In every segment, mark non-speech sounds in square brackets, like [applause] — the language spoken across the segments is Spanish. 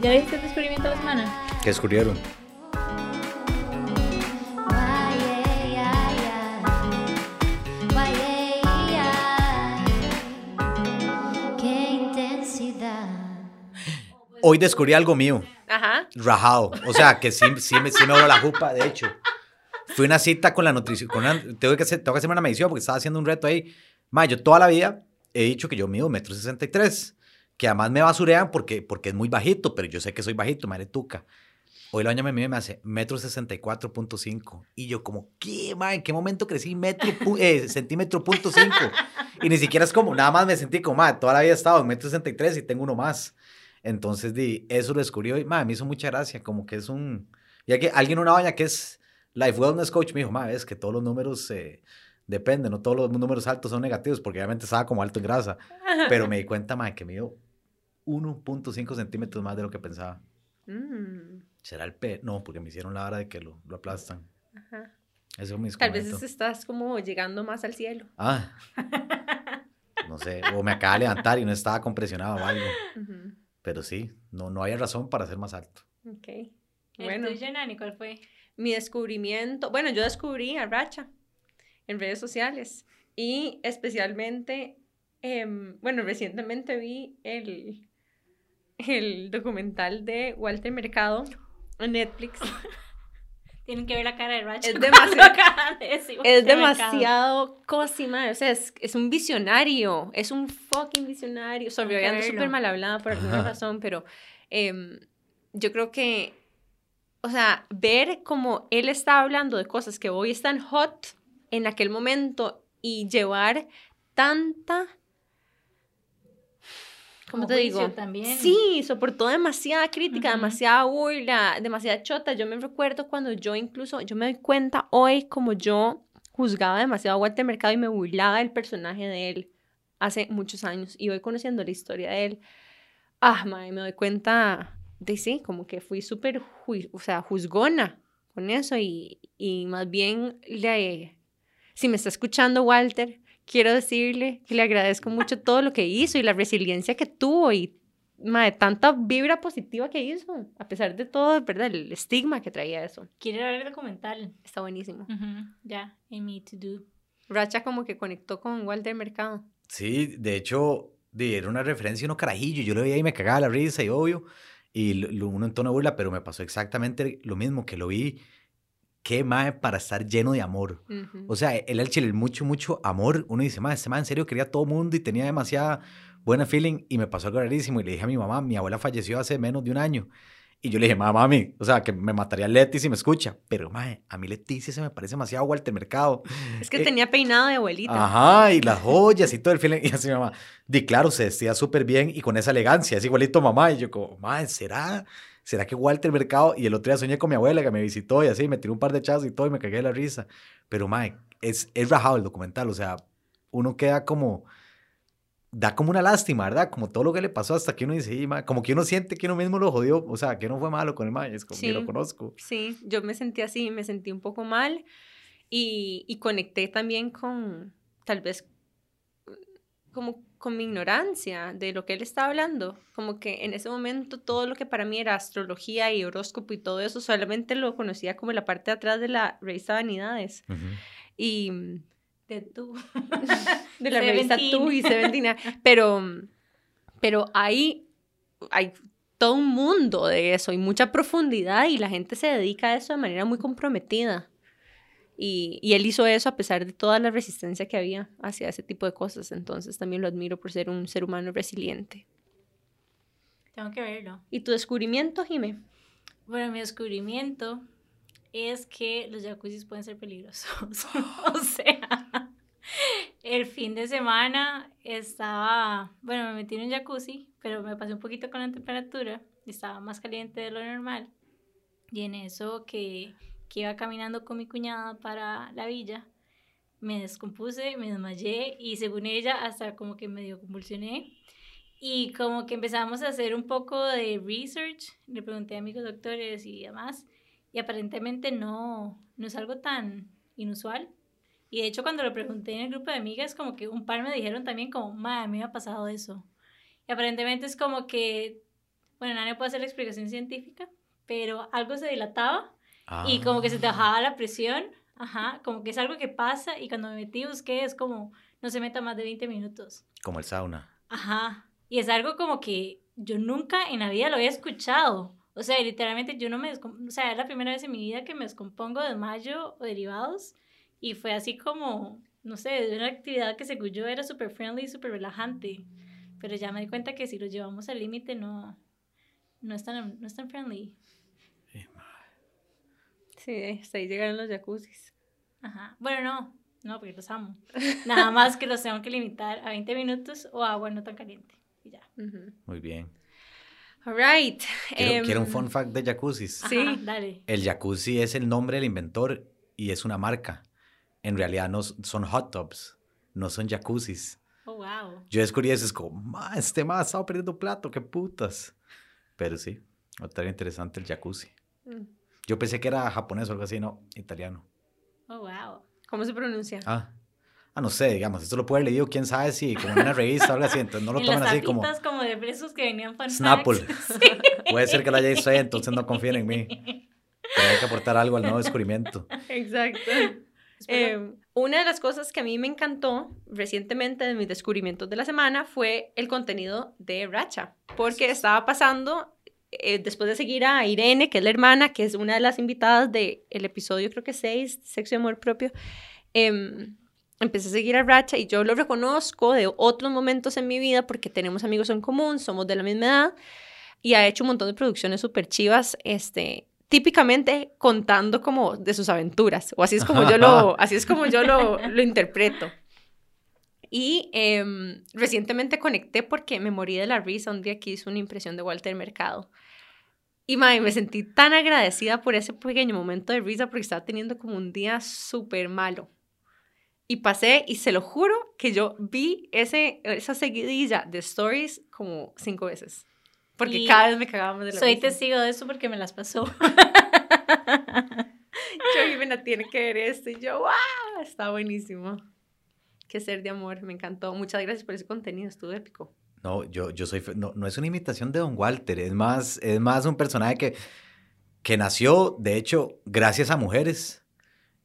¿Ya viste el descubrimiento de la semana? ¿Qué descubrieron? Hoy descubrí algo mío, Ajá. Rajado. O sea, que sí, sí, me, sí me voló la jupa, de hecho. Fui a una cita con la nutrición. Tengo, que tengo que hacerme una medición porque estaba haciendo un reto ahí. Ma, yo toda la vida he dicho que yo mido metro sesenta y tres. Que además me basurean porque, porque es muy bajito, pero yo sé que soy bajito, madre tuca. Hoy la doña me mide me hace metro sesenta y yo como, ¿qué, ma? ¿En qué momento crecí metro, eh, centímetro punto cinco? Y ni siquiera es como, nada más me sentí como, ma, toda la vida he estado en metro sesenta y tres y tengo uno más. Entonces, di, eso lo descubrí hoy. Ma, me hizo mucha gracia, como que es un... Ya que alguien, una doña que es Life Wellness Coach, me dijo, ma, es que todos los números eh, dependen, no todos los números altos son negativos, porque obviamente estaba como alto en grasa. Pero me di [laughs] cuenta, ma, que mido 1.5 centímetros más de lo que pensaba. Mm, ¿Será el P? No, porque me hicieron la hora de que lo, lo aplastan. ajá. Eso me Tal vez estás como llegando más al cielo. Ah. [laughs] No sé, o me acaba de levantar y no estaba compresionado o algo. Ujú, Pero sí, no, no hay razón para ser más alto. Ok. ¿El Bueno, tuyo, Nani, cuál fue? mi descubrimiento, bueno, yo descubrí a Racha en redes sociales y especialmente, em, bueno, recientemente vi el, el documental de Walter Mercado en Netflix. [laughs] Tienen que ver la cara de Racha. Es demasiado- de decir Es demasiado cosima, o sea, es, es un visionario, es un fucking visionario. Sorry, hoy ando súper mal hablada por alguna Ajá. razón, pero em, yo creo que, o sea, ver cómo él está hablando de cosas que hoy están hot en aquel momento y llevar tanta, ¿cómo Como te digo? también. Sí, soportó demasiada crítica, Ujú. demasiada burla, demasiada chota. Yo me recuerdo cuando yo incluso, yo me doy cuenta hoy como yo juzgaba demasiado a Walter Mercado y me burlaba del personaje de él hace muchos años. Y hoy conociendo la historia de él, ah, mae, me doy cuenta de sí, como que fui súper, o sea, juzgona con eso y, y más bien le, si me está escuchando Walter, quiero decirle que le agradezco mucho todo lo que hizo y la resiliencia que tuvo y mae, tanta vibra positiva que hizo, a pesar de todo, ¿verdad? El estigma que traía eso. Quiero ver el documental. Está buenísimo. Ujú, Ya, en Me To Do. Racha como que conectó con Walter Mercado. Sí, de hecho, di, era una referencia a uno carajillo. Yo lo veía y me cagaba la risa y obvio. Y lo- uno en tono de burla, pero me pasó exactamente lo mismo, que lo vi. Qué mae para estar lleno de amor. Ujú. O sea, él al chile, mucho, mucho amor. Uno dice, mae, este mae en serio quería a todo mundo y tenía demasiada buena feeling. Y me pasó algo rarísimo. Y le dije a mi mamá, mi abuela falleció hace menos de un año. Y yo le dije, mamá, mami, o sea, que me mataría Leti si me escucha. Pero, mae, a mí Leticia se me parece demasiado Walter Mercado. es que eh, tenía peinado de abuelita. Ajá, y las joyas y todo el feeling. Y así mi mamá, di claro, se vestía súper bien y con esa elegancia, es igualito mamá. Y yo como, madre, ¿será? ¿Será que Walter Mercado? Y el otro día soñé con mi abuela que me visitó y así, me tiró un par de chazos y todo y me cagué de la risa. Pero, madre, es, es rajado el documental, o sea, uno queda como, da como una lástima, ¿verdad? Como todo lo que le pasó hasta que uno dice, "Sí, mae", como que uno siente que uno mismo lo jodió, o sea, que no fue malo con el mae, es como que Sí. lo conozco. Sí, yo me sentí así, me sentí un poco mal y, y conecté también con, tal vez, como con mi ignorancia de lo que él estaba hablando. Como que en ese momento todo lo que para mí era astrología y horóscopo y todo eso, solamente lo conocía como la parte de atrás de la revista Vanidades. Y mm, De tú. [laughs] de la revista. Tú y Seventina. Pero, pero ahí hay todo un mundo de eso y mucha profundidad y la gente se dedica a eso de manera muy comprometida. Y, y él hizo eso a pesar de toda la resistencia que había hacia ese tipo de cosas. Entonces también lo admiro por ser un ser humano resiliente. Tengo que verlo. ¿Y tu descubrimiento, Jime? Bueno, mi descubrimiento es que los jacuzzis pueden ser peligrosos. [laughs] o sea, el fin de semana estaba, bueno, me metí en un jacuzzi, pero me pasé un poquito con la temperatura, estaba más caliente de lo normal. Y en eso que, que iba caminando con mi cuñada para la villa, me descompuse, me desmayé y según ella hasta como que medio convulsioné. Y como que empezamos a hacer un poco de research, le pregunté a amigos doctores y demás, y aparentemente no, no es algo tan inusual. Y de hecho cuando lo pregunté en el grupo de amigas, como que un par me dijeron también como, madre, me ha pasado eso. Y aparentemente es como que, bueno, nadie puede hacer la explicación científica, pero algo se dilataba y como que se te Ah. bajaba la presión, ajá, como que es algo que pasa y cuando me metí busqué es como, no se meta más de 20 minutos. Como el sauna. Ajá. Y es algo como que yo nunca en la vida lo había escuchado. O sea, literalmente yo no me O sea, es la primera vez en mi vida que me descompongo de mayo o derivados. Y fue así como, no sé, de una actividad que según yo era súper friendly, súper relajante. Pero ya me di cuenta que si lo llevamos al límite no, no, es tan, no es tan friendly. Sí, hasta ahí llegaron los jacuzzis. Ajá. Bueno, no, no, porque los amo. Nada más que los tengo que limitar a 20 minutos o agua no tan caliente. Y ya. Muy bien. All right. Quiero, em, quiero un fun fact de jacuzzis. Ajá, Sí. dale. El jacuzzi es el nombre del inventor y es una marca. En realidad no son hot tubs, no son jacuzzis. Oh, wow. Yo descubrí eso, es como, ma, este más estaba perdiendo plato, qué putas. Pero sí, otra interesante el jacuzzi. Mm. Yo pensé que era japonés o algo así, no, italiano. Oh, wow. ¿Cómo se pronuncia? Ah, ah no sé, digamos, esto lo puede haber leído, quién sabe si como en una revista o algo así, entonces no lo [laughs] en tomen así como como... de presos que venían fun Snapple. [laughs] facts. Puede ser que lo haya visto ahí, entonces no confíen en mí. Pero hay que aportar algo al nuevo descubrimiento. Exacto. [laughs] Eh, una de las cosas que a mí me encantó recientemente de mis descubrimientos de la semana fue el contenido de Racha, porque estaba pasando, eh, después de seguir a Irene, que es la hermana, que es una de las invitadas del episodio, creo que 6, Sexo y Amor Propio, em, empecé a seguir a Racha y yo lo reconozco de otros momentos en mi vida porque tenemos amigos en común, somos de la misma edad y ha hecho un montón de producciones súper chivas, este, típicamente contando como de sus aventuras, o así es como yo lo, así es como yo lo, lo interpreto. Y em, recientemente conecté porque me morí de la risa un día que hice una impresión de Walter Mercado. Y mae, me sentí tan agradecida por ese pequeño momento de risa porque estaba teniendo como un día súper malo. Y pasé, y se lo juro, que yo vi ese, esa seguidilla de stories como cinco veces. Porque Y cada vez me cagábamos de la Soy risa. testigo de eso porque me las pasó. [laughs] [laughs] Yo, Jimena, tiene que ver esto. Y yo, ¡wow! Está buenísimo. Qué ser de amor, me encantó. Muchas gracias por ese contenido, estuvo épico. No, yo, yo soy, no, no es una imitación de Don Walter, es más, es más un personaje que, que nació, de hecho, gracias a mujeres.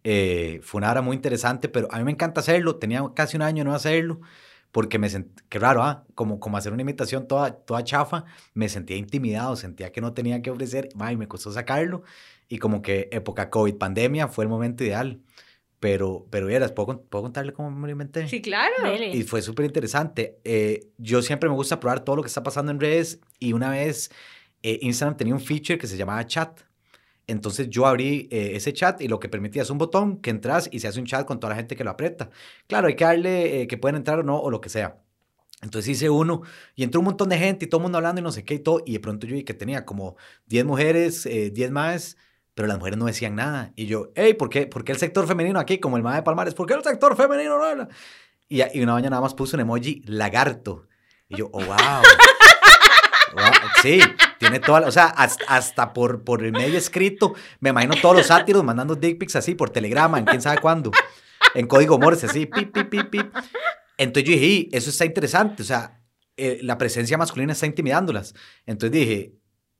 Eh, fue una hora muy interesante, pero a mí me encanta hacerlo, tenía casi un año no hacerlo, porque me sentí, qué raro, ¿ah? Como, como hacer una imitación toda, toda chafa, me sentía intimidado, sentía que no tenía que ofrecer, ay, me costó sacarlo, y como que época COVID, pandemia, fue el momento ideal. Pero, pero vieras, ¿puedo, ¿puedo contarle cómo me lo inventé? Sí, claro. Dele. Y fue súper interesante. Eh, yo siempre me gusta probar todo lo que está pasando en redes y una vez eh, Instagram tenía un feature que se llamaba chat. Entonces yo abrí eh, ese chat y lo que permitía es un botón que entras y se hace un chat con toda la gente que lo aprieta. Claro, hay que darle eh, que pueden entrar o no o lo que sea. Entonces hice uno y entró un montón de gente y todo el mundo hablando y no sé qué y todo. Y de pronto yo vi que tenía como 10 mujeres, eh, 10 más, pero las mujeres no decían nada. Y yo, hey, ¿por qué, ¿por qué el sector femenino aquí? Como el mae de Palmares, ¿por qué el sector femenino no habla? Y, y una mañana nada más puso un emoji lagarto. Y yo, oh, wow. [laughs] Wow, Sí, tiene toda la, o sea, hasta, hasta por, por el medio escrito, me imagino todos los sátiros mandando dick pics así por telegrama, en quién sabe cuándo, en código Morse, así, pip, pip, pip, pip. Entonces yo dije, "Y, eso está interesante, o sea, eh, la presencia masculina está intimidándolas. Entonces dije,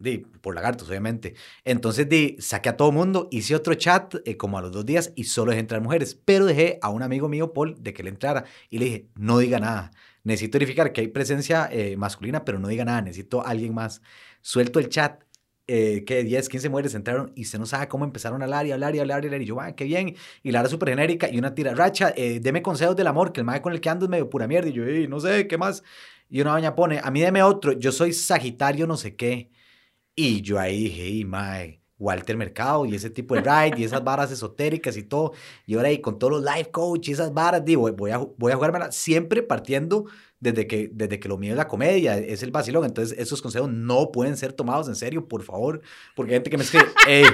di, por lagartos, obviamente. Entonces di, saqué a todo mundo, hice otro chat eh, como a los dos días y solo dejé entrar mujeres, pero dejé a un amigo mío, Paul, de que le entrara y le dije, no diga nada. Necesito verificar que hay presencia eh, masculina, pero no diga nada, necesito a alguien más. Suelto el chat, eh, que 10, 15 mujeres entraron y usted no sabe cómo empezaron a hablar y hablar y hablar y hablar. Y yo, ah, qué bien. Y la era súper genérica y una tira, racha, eh, deme consejos del amor, que el mae con el que ando es medio pura mierda. Y yo, "Ey, no sé, ¿qué más? Y una doña pone, a mí deme otro, yo soy Sagitario no sé qué. Y yo ahí dije, "Ey, mae, Walter Mercado y ese tipo de ride y esas varas esotéricas y todo. Y ahora ahí con todos los life coach y esas varas, digo, voy a, voy a jugármela siempre partiendo desde que, desde que lo mío es la comedia, es el vacilón. Entonces, esos consejos no pueden ser tomados en serio, por favor, porque hay gente que me escribe, [laughs] hey,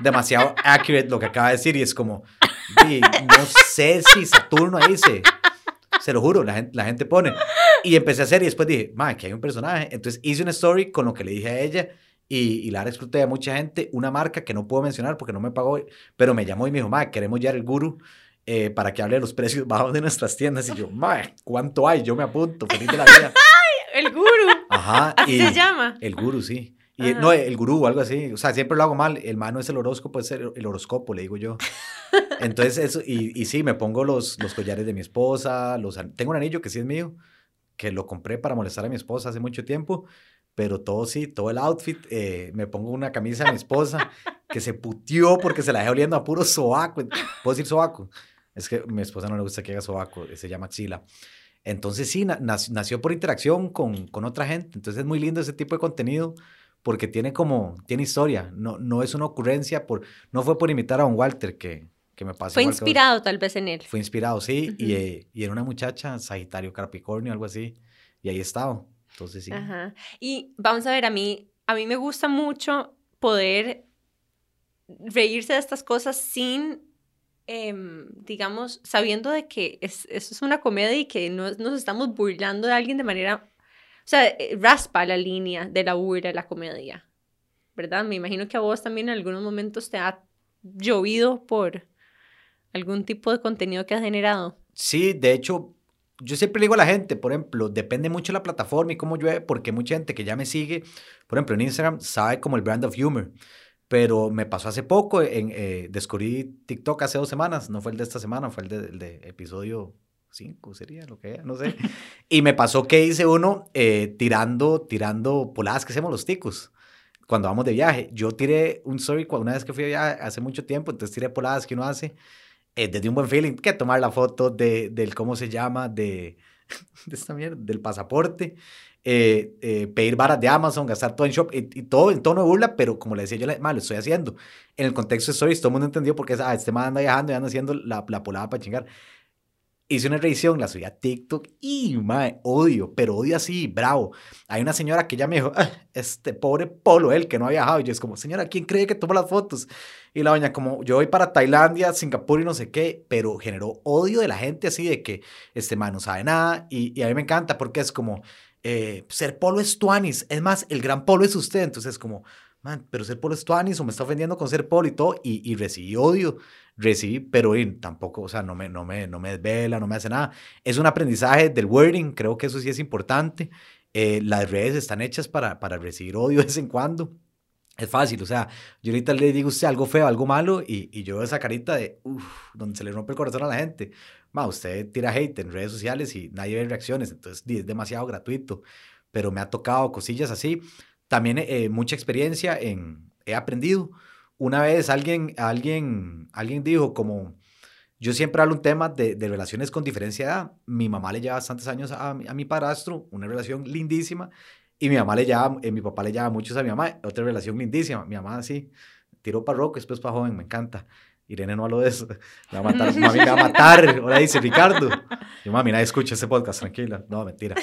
demasiado accurate lo que acaba de decir y es como, "Di, no sé si Saturno ahí se, se lo juro, la gente, la gente pone. Y empecé a hacer y después dije, man, que hay un personaje. Entonces hice una story con lo que le dije a ella y, y la exploté a mucha gente. Una marca que no puedo mencionar porque no me pagó, pero me llamó y me dijo, ma, queremos ya el guru eh, para que hable de los precios bajos de nuestras tiendas. Y yo, ma, ¿cuánto hay? Yo me apunto, feliz de la vida. [laughs] El guru. Ajá. Así y se llama. El guru, sí. Y, Ajá. no, el gurú o algo así. O sea, siempre lo hago mal. El mano es el horóscopo, es el, el horóscopo, le digo yo. Entonces, eso, y, sí, me pongo los, los collares de mi esposa. Los, tengo un anillo que sí es mío, que lo compré para molestar a mi esposa hace mucho tiempo. Pero todo sí, todo el outfit. eh, me pongo una camisa de mi esposa que se putió porque se la dejé oliendo a puro sobaco. ¿Puedo decir sobaco? Es que mi esposa no le gusta que haga sobaco, se llama axila. Entonces sí, na- nac- nació por interacción con, con otra gente. Entonces es muy lindo ese tipo de contenido porque tiene como, tiene historia. No, no es una ocurrencia, por, no fue por imitar a un Walter que, que me pasó. Fue igual que inspirado tal vez en él. Fue inspirado, sí. y, Ujú. eh, y era una muchacha, Sagitario, Capricornio, algo así. Y ahí estaba. Entonces sí. Ajá. Y vamos a ver, a mí, a mí me gusta mucho poder reírse de estas cosas sin, em, digamos, sabiendo de que es, eso es una comedia y que no nos estamos burlando de alguien de manera, o sea, eh, raspa la línea de la burla de la comedia, ¿verdad? Me imagino que a vos también en algunos momentos te ha llovido por algún tipo de contenido que has generado. Sí, de hecho, yo siempre le digo a la gente, por ejemplo, depende mucho de la plataforma y cómo llueve, porque mucha gente que ya me sigue, por ejemplo, en Instagram, sabe como el brand of humor. Pero me pasó hace poco, en, eh, descubrí TikTok hace dos semanas, no fue el de esta semana, fue el de, el de episodio 5, sería lo que era, no sé. [laughs] Y me pasó que hice uno eh, tirando, tirando poladas que hacemos los ticos cuando vamos de viaje. Yo tiré un story una vez que fui de viaje hace mucho tiempo, entonces tiré poladas que uno hace eh, desde un buen feeling, que tomar la foto de, del, ¿cómo se llama? De, [laughs] de esta mierda, del pasaporte, eh, eh, pedir varas de Amazon, gastar todo en shop y, y todo en tono de burla, pero como le decía yo, mal, lo estoy haciendo. En el contexto de stories, todo el mundo entendió porque es, ah, este man anda viajando y anda haciendo la, la polada para chingar. Hice una revisión, la subí a TikTok y, mae, odio, pero odio así, bravo. Hay una señora que ya me dijo, "Ah, este pobre Polo, él que no ha viajado. Y yo es como, señora, ¿quién cree que toma las fotos? Y la doña, como, yo voy para Tailandia, Singapur y no sé qué, pero generó odio de la gente así de que este man no sabe nada. Y, a mí me encanta porque es como, eh, ser Polo es tuanis. Es más, el gran Polo es usted. Entonces es como, man, pero ser Polo es tuanis o me está ofendiendo con ser Polo y todo. Y, y recibí odio, recibí, pero tampoco, o sea, no me, no, me, no me desvela, no me hace nada. Es un aprendizaje del wording, creo que eso sí es importante. Eh, las redes están hechas para, para recibir odio de vez en cuando. Es fácil, o sea, yo ahorita le digo a usted algo feo, algo malo, y, y yo veo esa carita de, uff, donde se le rompe el corazón a la gente. Ma, usted tira hate en redes sociales y nadie ve reacciones, entonces es demasiado gratuito. Pero me ha tocado cosillas así. También eh, mucha experiencia en, he aprendido. Una vez alguien, alguien, alguien dijo como, yo siempre hablo un tema de, de relaciones con diferencia de edad. Mi mamá le lleva bastantes años a, a mi padrastro, una relación lindísima, y mi mamá le lleva, eh, mi papá le lleva muchos a mi mamá, otra relación lindísima. Mi mamá sí, tiró para rock, después para joven, me encanta. Irene no habló de eso. [laughs] Me va a matar, [laughs] mami me va a matar. Ahora dice Ricardo. Yo, mami, nadie escucha ese podcast, tranquila. No, mentira.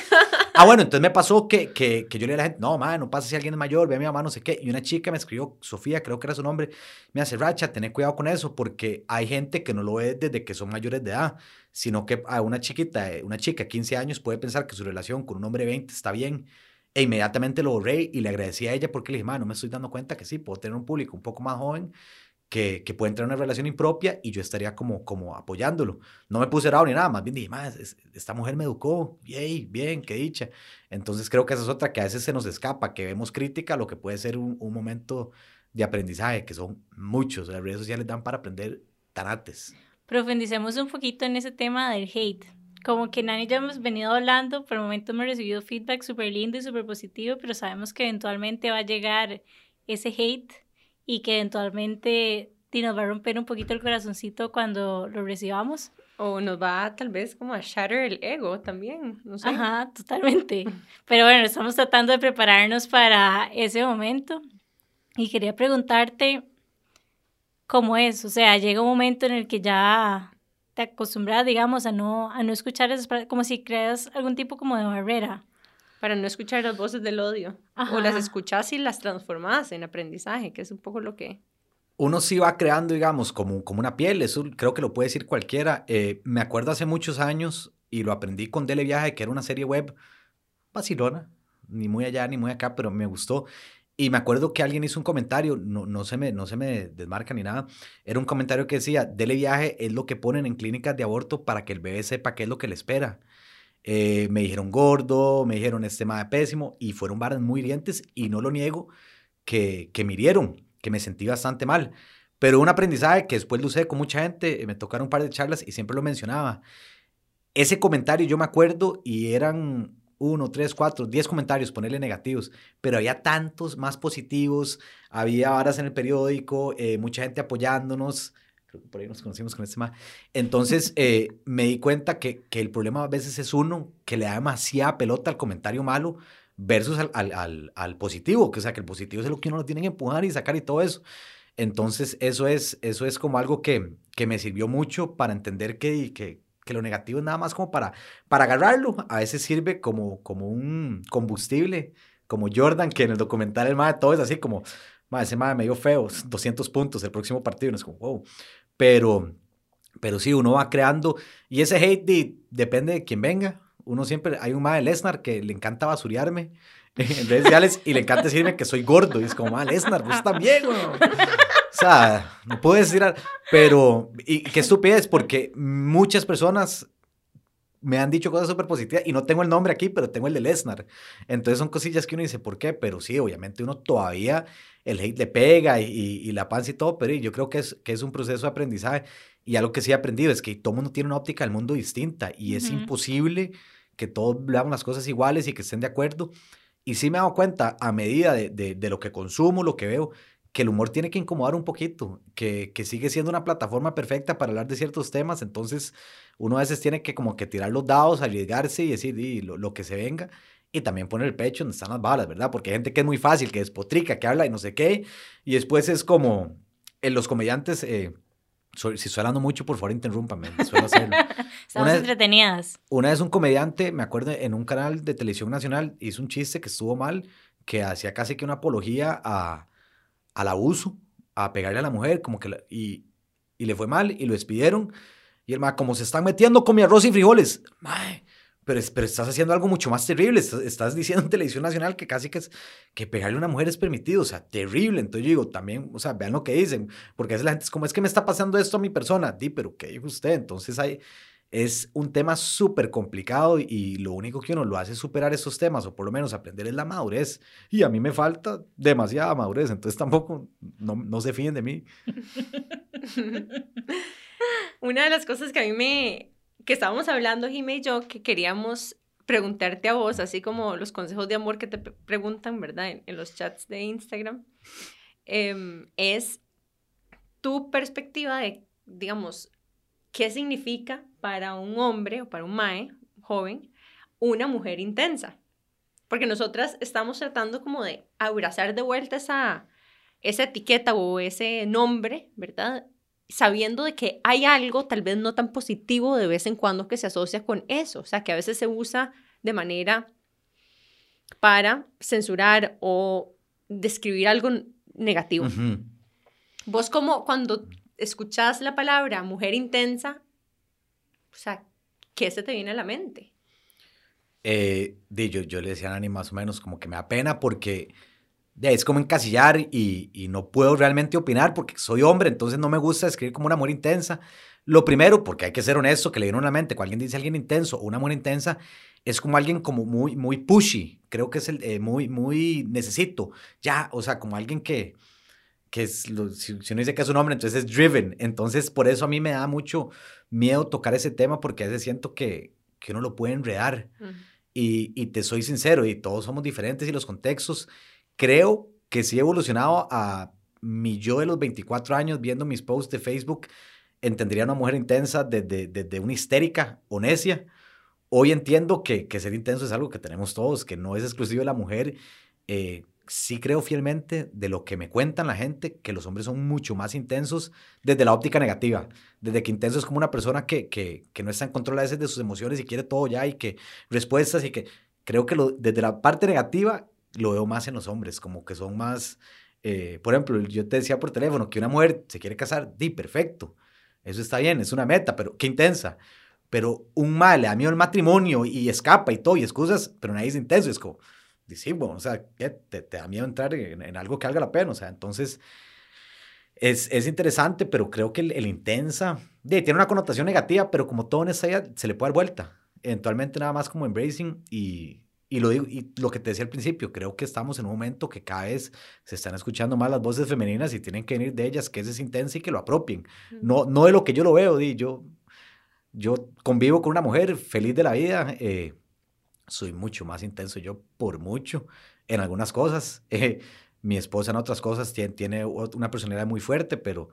Ah, bueno, entonces me pasó que, que, que yo le dije a la gente, no, ma, no pasa si alguien es mayor, ve a mi mamá, no sé qué. Y una chica me escribió, Sofía, creo que era su nombre, me hace, Racha, tené cuidado con eso, porque hay gente que no lo ve desde que son mayores de edad, sino que a una chiquita, eh, una chica de 15 años puede pensar que su relación con un hombre de 20 está bien. E inmediatamente lo borré y le agradecí a ella porque le dije, no me estoy dando cuenta que sí, puedo tener un público un poco más joven que, que puede entrar en una relación impropia y yo estaría como, como apoyándolo. No me puse bravo ni nada, más bien dije, más, esta mujer me educó, yay, bien, qué dicha. Entonces creo que esa es otra que a veces se nos escapa, que vemos crítica lo que puede ser un, un momento de aprendizaje, que son muchos, las redes sociales dan para aprender tanates. Profundicemos un poquito en ese tema del hate. Como que Nani ya hemos venido hablando, por el momento hemos recibido feedback súper lindo y súper positivo, pero sabemos que eventualmente va a llegar ese hate y que eventualmente nos va a romper un poquito el corazoncito cuando lo recibamos. O nos va tal vez como a shatter el ego también, no sé. Ajá, totalmente. [laughs] Pero bueno, estamos tratando de prepararnos para ese momento. Y quería preguntarte cómo es. O sea, llega un momento en el que ya te acostumbras, digamos, a no, a no escuchar esas como si creas algún tipo como de barrera. Para no escuchar las voces del odio. O las Ajá. escuchas y las transformas en aprendizaje, que es un poco lo que... uno sí va creando, digamos, como, como una piel, eso creo que lo puede decir cualquiera. Eh, me acuerdo hace muchos años y lo aprendí con Dele Viaje, que era una serie web vacilona, ni muy allá ni muy acá, pero me gustó. Y me acuerdo que alguien hizo un comentario, no, no, se me, no se me desmarca ni nada, era un comentario que decía, dele viaje es lo que ponen en clínicas de aborto para que el bebé sepa qué es lo que le espera. Eh, me dijeron gordo, me dijeron este de pésimo y fueron varas muy hirientes y no lo niego que, que me hirieron, que me sentí bastante mal. Pero un aprendizaje que después lo usé con mucha gente, me tocaron un par de charlas y siempre lo mencionaba. Ese comentario yo me acuerdo y eran uno, tres, cuatro, diez comentarios, ponerle negativos, pero había tantos más positivos, había varas en el periódico, eh, mucha gente apoyándonos, creo que por ahí nos conocimos con este tema. Entonces [laughs] eh, me di cuenta que, que, el problema a veces es uno que le da demasiada pelota al comentario malo versus al, al, al, al positivo, que o sea, que el positivo es lo que uno lo tiene que empujar y sacar y todo eso. Entonces, eso es, eso es como algo que, que me sirvió mucho para entender que, que, que lo negativo es nada más como para, para agarrarlo. A veces sirve como, como un combustible, como Jordan, que en el documental el de todo es así como, madre, ese madre medio feo, [laughs] 200 puntos el próximo partido, no es como, wow. Pero, pero sí, uno va creando, y ese hate depende de quién venga. Uno siempre, hay un madre Lesnar que le encanta basurearme [laughs] en redes sociales y le encanta decirme que soy gordo. Y es como, madre Lesnar, vos también, güey. [laughs] O sea, no puedo decir, pero, y qué estupidez, porque muchas personas me han dicho cosas súper positivas y no tengo el nombre aquí, pero tengo el de Lesnar. Entonces son cosillas que uno dice, ¿por qué? Pero sí, obviamente uno todavía, el hate le pega y, y, la panza y todo, pero yo creo que es, que es un proceso de aprendizaje. Y algo que sí he aprendido es que todo mundo tiene una óptica del mundo distinta y es imposible que todos veamos las cosas iguales y que estén de acuerdo. Y sí me he dado cuenta a medida de, de, de lo que consumo, lo que veo, que el humor tiene que incomodar un poquito, que, que, sigue siendo una plataforma perfecta para hablar de ciertos temas, entonces uno a veces tiene que como que tirar los dados, arriesgarse y decir y lo, lo, que se venga, y también poner el pecho donde están las balas, ¿verdad? Porque hay gente que es muy fácil, que despotrica, que habla y no sé qué, y después es como en los comediantes... Eh, si estoy hablando mucho, por favor, interrúmpame. Suelo hacerlo. [laughs] Estamos una entretenidas. Una vez un comediante, me acuerdo, en un canal de televisión nacional, hizo un chiste que estuvo mal, que hacía casi que una apología a, al abuso, a pegarle a la mujer, como que y, y, le fue mal y lo despidieron. Y el ma, como se están metiendo con mi arroz y frijoles, mae, pero, pero estás haciendo algo mucho más terrible. Estás, estás, diciendo en televisión nacional que casi que, es, que pegarle a una mujer es permitido, o sea, terrible. Entonces yo digo, también, o sea, vean lo que dicen, porque a veces la gente es como, es que me está pasando esto a mi persona. Di, pero ¿qué dijo usted? Entonces hay, es un tema súper complicado y lo único que uno lo hace superar esos temas, o por lo menos aprender, es la madurez. Y a mí me falta demasiada madurez, entonces tampoco no, no se fíen de mí. [laughs] Una de las cosas que a mí me, que estábamos hablando, Jimmy y yo, que queríamos preguntarte a vos, así como los consejos de amor que te preguntan, ¿verdad? En, los chats de Instagram, eh, es tu perspectiva de, digamos, qué significa para un hombre o para un mae joven una mujer intensa. Porque nosotras estamos tratando como de abrazar de vuelta esa, esa etiqueta o ese nombre, ¿verdad? Sabiendo de que hay algo tal vez no tan positivo de vez en cuando que se asocia con eso. O sea, que a veces se usa de manera para censurar o describir algo negativo. Uh -huh. Vos como cuando escuchas la palabra mujer intensa, o sea, ¿qué se te viene a la mente? Eh, de, yo, yo le decía a Nani más o menos como que me da pena porque de, es como encasillar y, no puedo realmente opinar porque soy hombre, entonces no me gusta escribir como una mujer intensa. Lo primero, porque hay que ser honesto, que le dieron a la mente, cuando alguien dice alguien intenso o una mujer intensa, es como alguien como muy, muy pushy, creo que es el, eh, muy, muy necesito, ya, o sea, como alguien que, que es, lo, si, si, uno dice que es un hombre, entonces es driven. Entonces, por eso a mí me da mucho miedo tocar ese tema, porque a veces siento que, que uno lo puede enredar. Uh -huh. y, y, te soy sincero, y todos somos diferentes y los contextos. Creo que sí he evolucionado a mi yo de los 24 años viendo mis posts de Facebook. Entendería una mujer intensa desde, desde una histérica o necia. Hoy entiendo que, que ser intenso es algo que tenemos todos, que no es exclusivo de la mujer. Eh, sí creo fielmente de lo que me cuentan la gente, que los hombres son mucho más intensos desde la óptica negativa, desde que intenso es como una persona que, que, que no está en control a veces de sus emociones y quiere todo ya y que respuestas y que creo que desde la parte negativa lo veo más en los hombres, como que son más, eh, por ejemplo, yo te decía por teléfono que una mujer se quiere casar, di, perfecto, eso está bien, es una meta, pero qué intensa. Pero un mal, le da miedo el matrimonio y escapa y todo, y excusas, pero nadie es intenso, es como, sí, bueno, o sea, te, te da miedo entrar en, en algo que valga la pena, o sea, entonces es, es interesante, pero creo que el, el intensa de, tiene una connotación negativa, pero como todo en esta vida se le puede dar vuelta. Eventualmente nada más como embracing y, y lo digo, y lo que te decía al principio, creo que estamos en un momento que cada vez se están escuchando más las voces femeninas y tienen que venir de ellas, que ese es intensa y que lo apropien. No, no de lo que yo lo veo, di, yo, yo convivo con una mujer feliz de la vida, eh, soy mucho más intenso yo por mucho en algunas cosas. [laughs] Eh, mi esposa en otras cosas tiene, una personalidad muy fuerte, pero,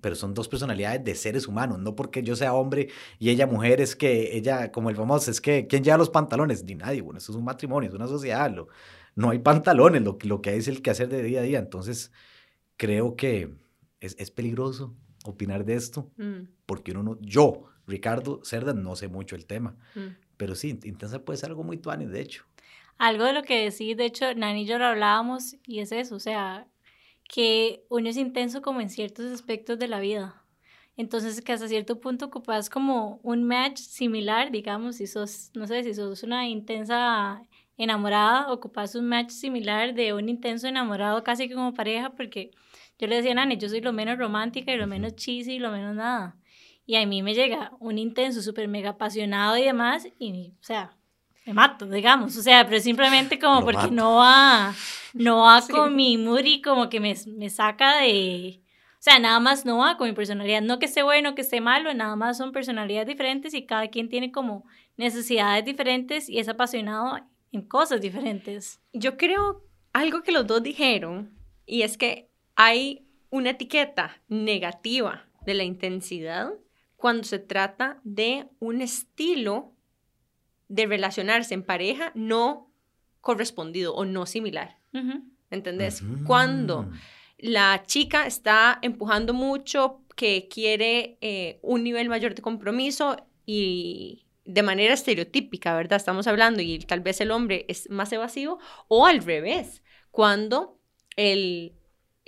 pero son dos personalidades de seres humanos, no porque yo sea hombre y ella mujer, es que ella, como el famoso, es que ¿quién lleva los pantalones? Ni nadie, bueno, eso es un matrimonio, es una sociedad, lo- no hay pantalones, lo, que- lo que hay es el quehacer de día a día, entonces creo que es, es peligroso opinar de esto, Mm, porque uno no, yo, Ricardo Cerda, no sé mucho el tema, mm. Pero sí, intensa puede ser algo muy tuani, de hecho. Algo de lo que decís, de hecho, Nani y yo lo hablábamos y es eso, o sea, que uno es intenso como en ciertos aspectos de la vida. Entonces, que hasta cierto punto ocupas como un match similar, digamos, si sos, no sé, si sos una intensa enamorada, ocupas un match similar de un intenso enamorado casi que como pareja, porque yo le decía a Nani, yo soy lo menos romántica y lo menos cheesy y lo menos nada. Y a mí me llega un intenso, súper mega apasionado y demás, y, o sea, me mato, digamos, o sea, pero simplemente como Lo porque mato. no va, no va Sí. con mi mood y como que me, me saca de, o sea, nada más no va con mi personalidad, no que esté bueno, que esté malo, nada más son personalidades diferentes y cada quien tiene como necesidades diferentes y es apasionado en cosas diferentes. Yo creo algo que los dos dijeron, y es que hay una etiqueta negativa de la intensidad cuando se trata de un estilo de relacionarse en pareja no correspondido o no similar. Ujú. ¿Entendés? Ujú. Cuando la chica está empujando mucho, que quiere eh, un nivel mayor de compromiso y de manera estereotípica, ¿verdad? Estamos hablando y tal vez el hombre es más evasivo o al revés, cuando el,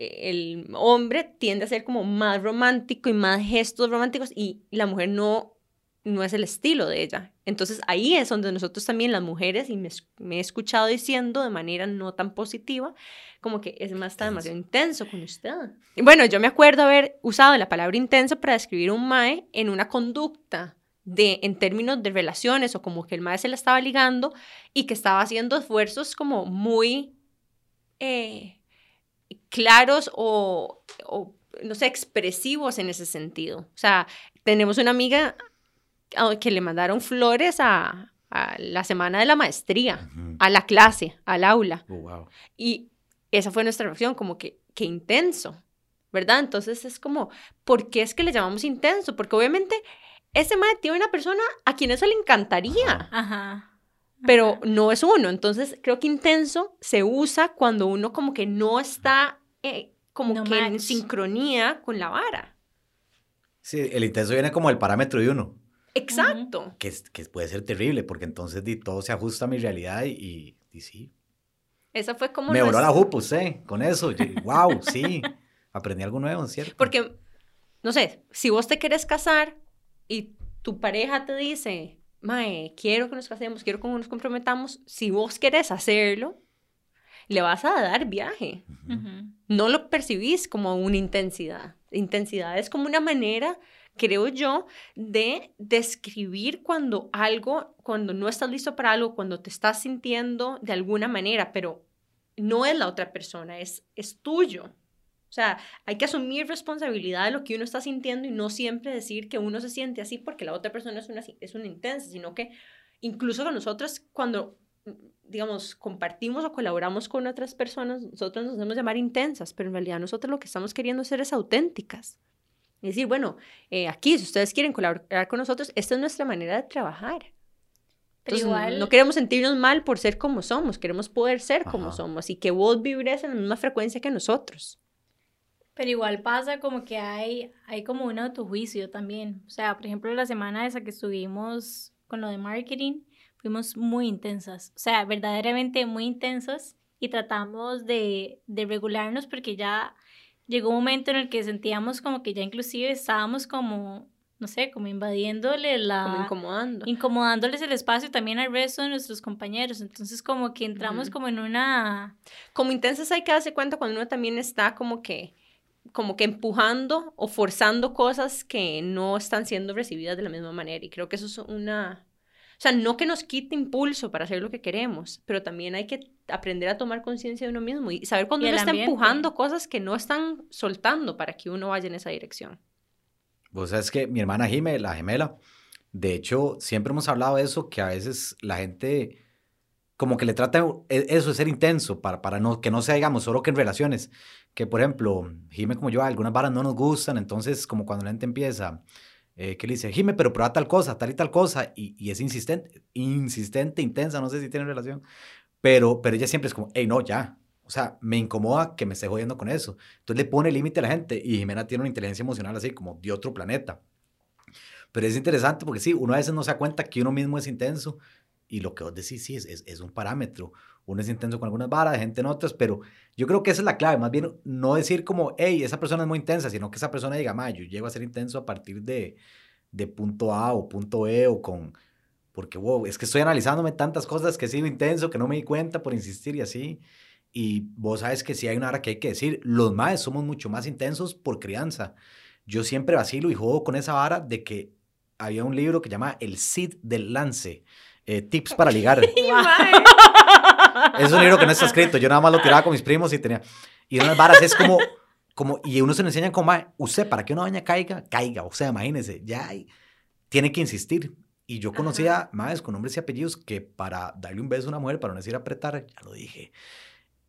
el hombre tiende a ser como más romántico y más gestos románticos y la mujer no, no es el estilo de ella. Entonces ahí es donde nosotros también las mujeres, y me, he escuchado diciendo de manera no tan positiva, como que es más, está demasiado intenso con usted. Y bueno, yo me acuerdo haber usado la palabra intenso para describir un mae en una conducta de, en términos de relaciones o como que el mae se la estaba ligando y que estaba haciendo esfuerzos como muy eh, claros o, o, no sé, expresivos en ese sentido. O sea, tenemos una amiga que le mandaron flores a, a la semana de la maestría, a la clase, al aula. Oh, wow. Y esa fue nuestra reacción, como que, que intenso, ¿verdad? Entonces es como, ¿por qué es que le llamamos intenso? Porque obviamente ese mae tiene una persona a quien eso le encantaría, Ajá. Pero Ajá. no es uno. Entonces creo que intenso se usa cuando uno como que no está eh, como No que en match. sincronía con la vara. Sí, el intenso viene como el parámetro de uno, Exacto. que, que puede ser terrible, porque entonces di, todo se ajusta a mi realidad y, y, y sí. Esa fue como... Me voló la jupa usted con eso. wow, sí. Aprendí algo nuevo, ¿cierto? Porque, no sé, si vos te quieres casar y tu pareja te dice, Mae, quiero que nos casemos, quiero que nos comprometamos, si vos querés hacerlo, le vas a dar viaje. No lo percibís como una intensidad. Intensidad es como una manera, creo yo, de describir cuando algo, cuando no estás listo para algo, cuando te estás sintiendo de alguna manera, pero no es la otra persona, es, es tuyo. O sea, hay que asumir responsabilidad de lo que uno está sintiendo y no siempre decir que uno se siente así porque la otra persona es una, es una intensa, sino que incluso con nosotros cuando, digamos, compartimos o colaboramos con otras personas, nosotros nos hacemos llamar intensas, pero en realidad nosotros lo que estamos queriendo hacer es auténticas. Es decir, bueno, eh, aquí, si ustedes quieren colaborar con nosotros, esta es nuestra manera de trabajar. Entonces, igual, no queremos sentirnos mal por ser como somos, queremos poder ser como Ajá. somos y que vos vibres en la misma frecuencia que nosotros. Pero igual pasa como que hay, hay como un autojuicio también. O sea, por ejemplo, la semana esa que estuvimos con lo de marketing, fuimos muy intensas. O sea, verdaderamente muy intensas y tratamos de, de regularnos porque ya llegó un momento en el que sentíamos como que ya inclusive estábamos como no sé, como invadiéndole la... Como incomodando. incomodándoles el espacio también al resto de nuestros compañeros. Entonces, como que entramos Ujú. como en una... Como intensas hay que darse cuenta cuando uno también está como que como que empujando o forzando cosas que no están siendo recibidas de la misma manera. Y creo que eso es una... O sea, no que nos quite impulso para hacer lo que queremos, pero también hay que aprender a tomar conciencia de uno mismo y saber cuando Y uno está ambiente. empujando cosas que no están soltando para que uno vaya en esa dirección. Vos sabes que mi hermana Jime, la gemela, de hecho, siempre hemos hablado de eso, que a veces la gente como que le trata e- eso de ser intenso, para, para no, que no sea, digamos, solo que en relaciones. Que, por ejemplo, Jime como yo, algunas varas no nos gustan, entonces como cuando la gente empieza, eh, que le dice, Jime, pero prueba tal cosa, tal y tal cosa, y, y es insistente, insistente, intensa, no sé si tiene relación, pero, pero ella siempre es como, hey, no, ya. O sea, me incomoda que me esté jodiendo con eso. Entonces le pone límite a la gente y Jimena tiene una inteligencia emocional así como de otro planeta. Pero es interesante porque sí, uno a veces no se da cuenta que uno mismo es intenso y lo que vos decís, sí, es, es, es un parámetro. Uno es intenso con algunas varas, gente en otras, pero yo creo que esa es la clave. Más bien, no decir como, hey, esa persona es muy intensa, sino que esa persona diga, ma, yo llego a ser intenso a partir de, de punto A o punto E o con... Porque, wow, es que estoy analizándome tantas cosas que he sido intenso, que no me di cuenta por insistir y así. Y vos sabes que sí hay una hora que hay que decir, los maes somos mucho más intensos por crianza. Yo siempre vacilo y juego con esa vara de que había un libro que llama El Cid del Lance, eh, tips para ligar. [laughs] [laughs] Es un libro que no está escrito, yo nada más lo tiraba con mis primos y tenía... Y unas varas es como... como y uno se le enseña como, "Mae, usted, para que una doña caiga, caiga. O sea, imagínese, ya hay- tiene que insistir. Y yo conocía más con nombres y apellidos que para darle un beso a una mujer, para no decir apretar, ya lo dije,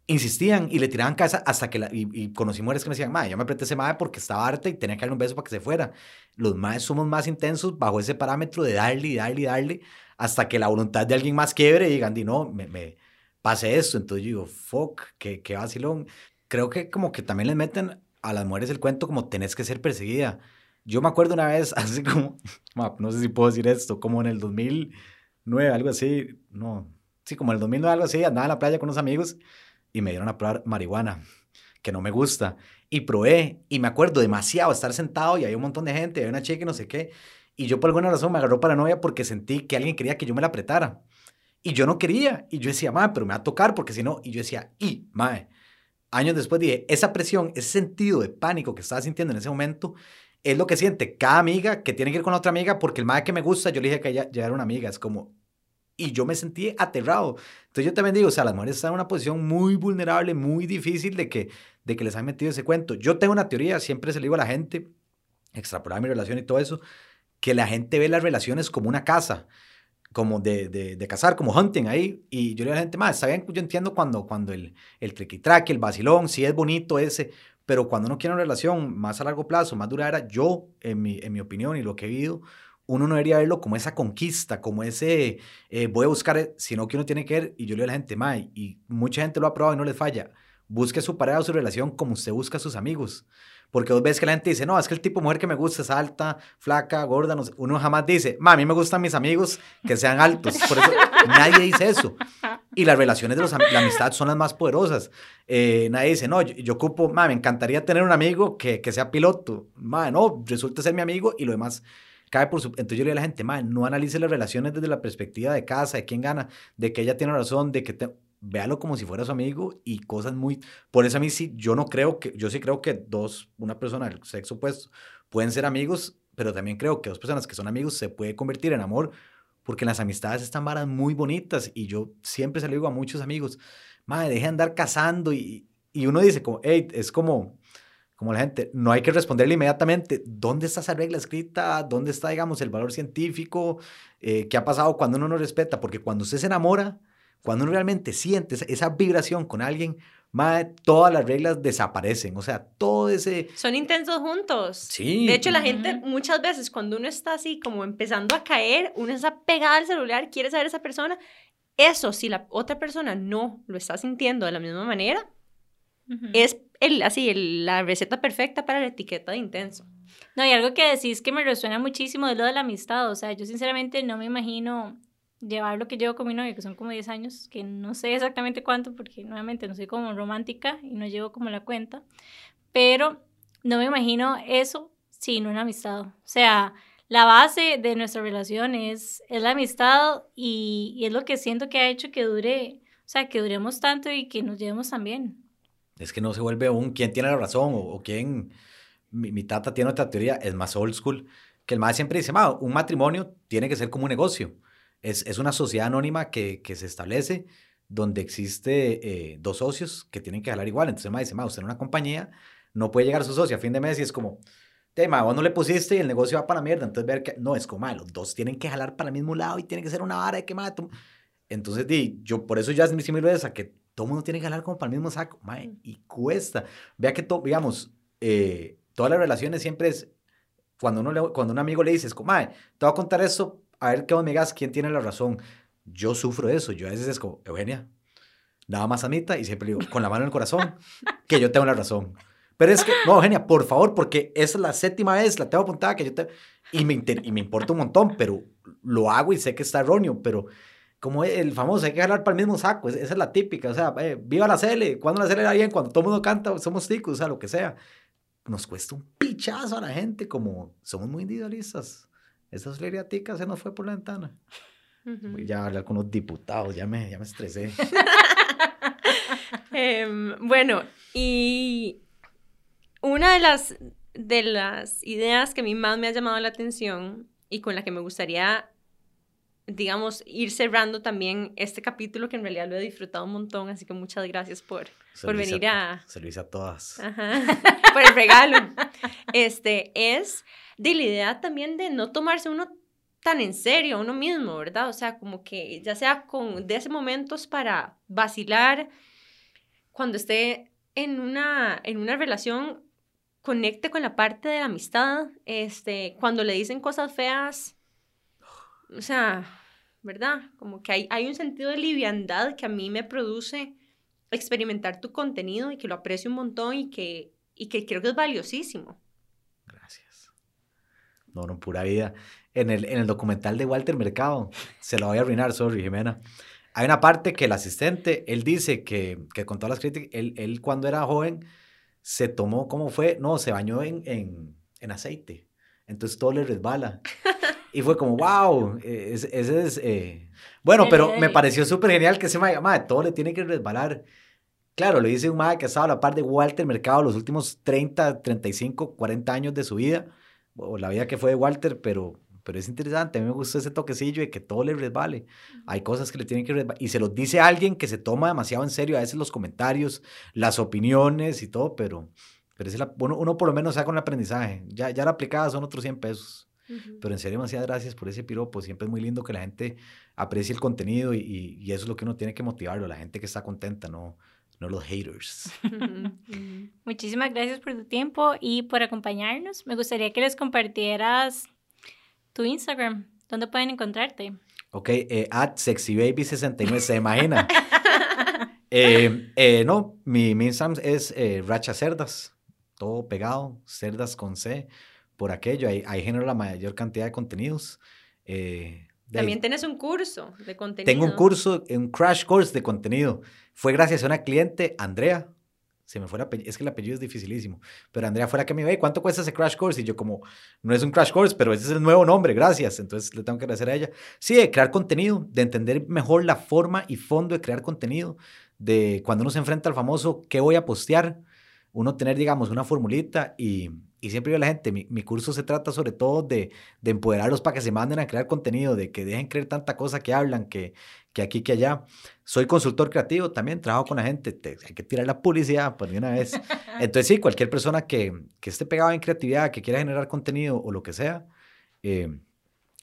insistían y le tiraban casa hasta que la, y, y conocí mujeres que me decían, madre, yo me apreté ese madre porque estaba harta y tenía que darle un beso para que se fuera. Los madres somos más intensos bajo ese parámetro de darle y darle y darle hasta que la voluntad de alguien más quiebre y digan, di no, me, me pase esto. Entonces yo digo, fuck, qué, qué vacilón. Creo que como que también les meten a las mujeres el cuento como tenés que ser perseguida. Yo me acuerdo una vez, [laughs] así como, no sé si puedo decir esto, como en el 2009, algo así, no, sí, como en el 2009, algo así, andaba en la playa con unos amigos y me dieron a probar marihuana, que no me gusta, y probé, y me acuerdo demasiado estar sentado y había un montón de gente, había una chica y no sé qué, y yo por alguna razón me agarró paranoia porque sentí que alguien quería que yo me la apretara, y yo no quería, y yo decía, madre, pero me va a tocar porque si no, y yo decía, y, madre, años después dije, esa presión, ese sentido de pánico que estaba sintiendo en ese momento, es lo que siente cada amiga que tiene que ir con otra amiga porque el madre que me gusta, yo le dije que ella ya era una amiga, es como, y yo me sentí aterrado. Entonces yo también digo, o sea, las mujeres están en una posición muy vulnerable, muy difícil de que, de que les han metido ese cuento. Yo tengo una teoría, siempre se le digo a la gente, extrapolar mi relación y todo eso, que la gente ve las relaciones como una casa, como de, de, de cazar, como hunting ahí. Y yo le digo a la gente, más, está bien, yo entiendo cuando, cuando el, el triqui-traque, el vacilón, si es bonito ese, pero cuando uno quiere una relación más a largo plazo, más duradera, yo, en mi, en mi opinión y lo que he vivido, uno no debería verlo como esa conquista, como ese eh, voy a buscar, eh, sino que uno tiene que ver, y yo le digo a la gente, Mae, y mucha gente lo ha probado y no les falla, busque su pareja o su relación como usted busca a sus amigos. Porque vos ves que la gente dice, no, es que el tipo de mujer que me gusta es alta, flaca, gorda, no. Uno jamás dice, ma, a mí me gustan mis amigos que sean altos. Por eso nadie dice eso. Y las relaciones de los, la amistad son las más poderosas. Eh, nadie dice, no, yo, yo ocupo, ma, me encantaría tener un amigo que, que sea piloto. Ma, no, resulta ser mi amigo y lo demás cae por su... Entonces yo le digo a la gente, ma, no analice las relaciones desde la perspectiva de casa, de quién gana, de que ella tiene razón, de que... Te... Véalo como si fuera su amigo y cosas muy... Por eso a mí sí, yo no creo que... Yo sí creo que dos, una persona del sexo opuesto, pueden ser amigos, pero también creo que dos personas que son amigos se puede convertir en amor porque las amistades están varas muy bonitas y yo siempre se lo digo a muchos amigos, madre, deje de andar cazando y, y uno dice como, hey, es como, como la gente, no hay que responderle inmediatamente, ¿dónde está esa regla escrita? ¿Dónde está, digamos, el valor científico? Eh, ¿Qué ha pasado cuando uno no respeta? Porque cuando usted se enamora, cuando uno realmente siente esa, esa vibración con alguien, madre, todas las reglas desaparecen, o sea, todo ese... Son intensos juntos. Sí. De hecho, la gente Ujú. muchas veces cuando uno está así como empezando a caer, uno está pegada al celular, quiere saber esa persona. Eso, si la otra persona no lo está sintiendo de la misma manera, Ujú. es el, así el- la receta perfecta para la etiqueta de intenso. No, y algo que decís que me resuena muchísimo es lo de la amistad. O sea, yo sinceramente no me imagino llevar lo que llevo con mi novio, que son como 10 años, que no sé exactamente cuánto, porque nuevamente no soy como romántica y no llevo como la cuenta, pero no me imagino eso sin una amistad. O sea, la base de nuestra relación es, es la amistad y, y es lo que siento que ha hecho que dure, o sea, que duremos tanto y que nos llevemos tan bien. Es que no se vuelve un quién tiene la razón o, o quién. Mi, mi tata tiene otra teoría, es más old school, que el más siempre dice, "Ma, un matrimonio tiene que ser como un negocio. Es, es una sociedad anónima que, que se establece donde existe eh, dos socios que tienen que jalar igual. Entonces ma dice, "Ma, usted en una compañía no puede llegar a su socio a fin de mes y es como, "Te, ma, vos no le pusiste y el negocio va para la mierda. Entonces ver que, no, es como, "Ma, los dos tienen que jalar para el mismo lado y tiene que ser una vara de que, ma, tú-". Entonces, di, yo por eso ya es mi similar esa, que todo mundo tiene que jalar como para el mismo saco, mae, y cuesta. Vea que, to- digamos, eh, todas las relaciones siempre es, cuando, uno le- cuando un amigo le dices, como, mae, te voy a contar esto, a ver qué vos me digas, quién tiene la razón. Yo sufro eso, yo a veces es como, Eugenia, nada más amita, y siempre digo, con la mano en el corazón, que yo tengo la razón. Pero es que, no, Eugenia, por favor, porque es la séptima vez, la tengo apuntada, que yo te... Y me, inter- y me importa un montón, pero lo hago y sé que está erróneo, pero como el famoso, hay que jalar para el mismo saco, es- esa es la típica, o sea, eh, viva la CL, cuando la CL era bien, cuando todo el mundo canta, somos ticos, o sea, lo que sea. Nos cuesta un pichazo a la gente, como somos muy individualistas. Esa solidaridad tica se nos fue por la ventana. Voy ya a hablar con los diputados, ya me, ya me estresé. [laughs] Em, bueno, y una de las, de las ideas que a mí más me ha llamado la atención y con la que me gustaría, digamos, ir cerrando también este capítulo que en realidad lo he disfrutado un montón, así que muchas gracias por, Se por venir a, Se lo hice a todas. Ajá, [laughs] por el regalo. [laughs] Este es de la idea también de no tomarse uno tan en serio a uno mismo, ¿verdad? O sea, como que ya sea con de esos momentos para vacilar, cuando esté en una, en una relación, conecte con la parte de la amistad, este, cuando le dicen cosas feas, o sea, ¿verdad? Como que hay, hay un sentido de liviandad que a mí me produce experimentar tu contenido y que lo aprecio un montón y que, y que creo que es valiosísimo. No, no, pura vida. En el, en el documental de Walter Mercado, se lo voy a arruinar, sorry, Jimena. Hay una parte que el asistente, él dice que, que con todas las críticas, él, él cuando era joven se tomó, ¿cómo fue? No, se bañó en, en, en aceite. Entonces todo le resbala. Y fue como, wow, eh, ese, ese es... eh". Bueno, pero me pareció súper genial que ese mae, mae, todo le tiene que resbalar. Claro, lo dice un mae que ha estado a la par de Walter Mercado los últimos 30, 35, 40 años de su vida, o la vida que fue de Walter, pero, pero es interesante, a mí me gustó ese toquecillo de que todo le resbale. Hay cosas que le tienen que resbalar, y se los dice alguien que se toma demasiado en serio a veces los comentarios, las opiniones y todo, pero, pero es la- uno, uno por lo menos saca un aprendizaje. Ya, ya la aplicada son otros 100 pesos. Pero en serio, demasiadas gracias por ese piropo. Siempre es muy lindo que la gente aprecie el contenido y, y- y eso es lo que uno tiene que motivarlo, la gente que está contenta, no, no los haters. [laughs] Muchísimas gracias por tu tiempo y por acompañarnos. Me gustaría que les compartieras tu Instagram. ¿Dónde pueden encontrarte? Ok, eh, at sexybaby69, ¿se imagina? [laughs] [laughs] Eh, eh, no, mi, mi Instagram es eh, Racha Cerdas, todo pegado, cerdas con C, por aquello, ahí, ahí genero la mayor cantidad de contenidos. Eh, También tienes un curso de contenido. Tengo un curso, un crash course de contenido. Fue gracias a una cliente, Andrea. Se me fue el apellido, es que el apellido es dificilísimo. Pero Andrea fue la que me dijo, "Ey, ¿cuánto cuesta ese crash course? Y yo como, no es un crash course, pero ese es el nuevo nombre, gracias. Entonces le tengo que agradecer a ella. Sí, de crear contenido, de entender mejor la forma y fondo de crear contenido, de cuando uno se enfrenta al famoso, ¿qué voy a postear? Uno tener, digamos, una formulita y, y siempre digo a la gente, mi, mi curso se trata sobre todo de, de empoderarlos para que se manden a crear contenido, de que dejen creer tanta cosa que hablan, que, que aquí, que allá. Soy consultor creativo también, trabajo con la gente, te- hay que tirar la publicidad por de una vez. [laughs] Entonces sí, cualquier persona que, que esté pegada en creatividad, que quiera generar contenido o lo que sea, eh,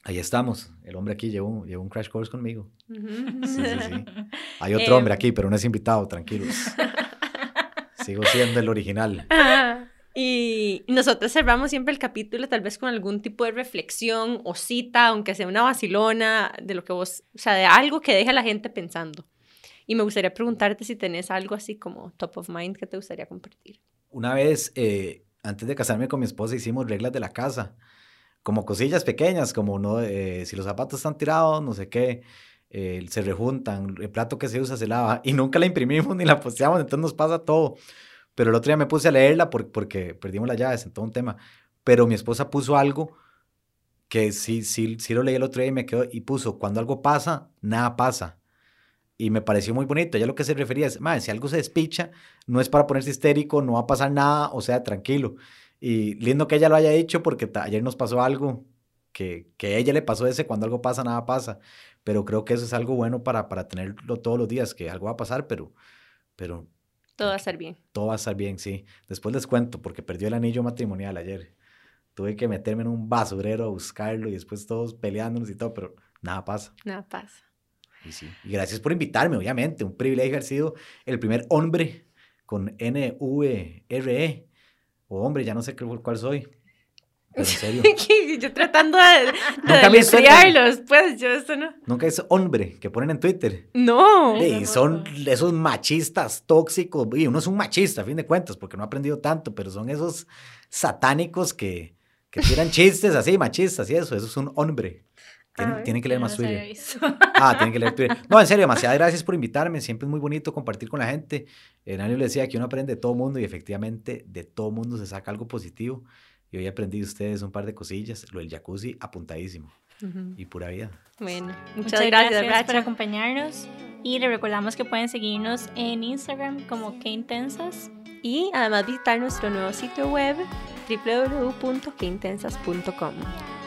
ahí estamos. El hombre aquí llevó, llevó un crash course conmigo. Sí, sí, sí. [laughs] Hay otro hombre Em. aquí, pero no es invitado, tranquilos. [laughs] Sigo siendo el original. Ajá. [laughs] Y nosotros cerramos siempre el capítulo tal vez con algún tipo de reflexión o cita, aunque sea una vacilona, de lo que vos, o sea, de algo que deje a la gente pensando. Y me gustaría preguntarte si tenés algo así como top of mind que te gustaría compartir. Una vez, eh, antes de casarme con mi esposa, hicimos reglas de la casa, como cosillas pequeñas, como no, eh, si los zapatos están tirados, no sé qué, eh, se rejuntan, el plato que se usa se lava, y nunca la imprimimos ni la posteamos, entonces nos pasa todo. Pero el otro día me puse a leerla por- porque perdimos las llaves en todo un tema. Pero mi esposa puso algo que sí, sí, sí lo leí el otro día y me quedó y puso, cuando algo pasa, nada pasa. Y me pareció muy bonito. Ella lo que se refería es, madre, si algo se despicha, no es para ponerse histérico, no va a pasar nada, o sea, tranquilo. Y lindo que ella lo haya dicho porque ayer nos pasó algo que, que a ella le pasó ese, cuando algo pasa, nada pasa. Pero creo que eso es algo bueno para, para tenerlo todos los días, que algo va a pasar, pero, pero Todo va a estar bien. todo va a estar bien, sí. Después les cuento, porque perdió el anillo matrimonial ayer. Tuve que meterme en un basurero a buscarlo y después todos peleándonos y todo, pero nada pasa. Nada pasa. Y, sí. y gracias por invitarme, obviamente. Un privilegio haber sido el primer hombre con N-V-R-E. O hombre, ya no sé qué- cuál soy. Pero en [laughs] serio. yo tratando de, de deletrearlos, pues yo esto no. Nunca es hombre que ponen en Twitter. No. Y son esos machistas tóxicos. Y uno es un machista, a fin de cuentas, porque no ha aprendido tanto, pero son esos satánicos que, que tiran chistes así, machistas y eso. Eso es un hombre. Tienen, Ay, tienen que leer no más había Twitter. Ah, tienen que leer Twitter. No, en serio, demasiadas gracias por invitarme. Siempre es muy bonito compartir con la gente. Enanio le decía que uno aprende de todo mundo y efectivamente de todo mundo se saca algo positivo. Y hoy aprendí de ustedes un par de cosillas. Lo del jacuzzi, apuntadísimo. Ujú. Y pura vida. Bueno, muchas, Muchas gracias, gracias, por acompañarnos. Y les recordamos que pueden seguirnos en Instagram como Que Intensas. Y además visitar nuestro nuevo sitio web www.queintensas.com.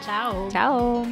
Chao. Chao.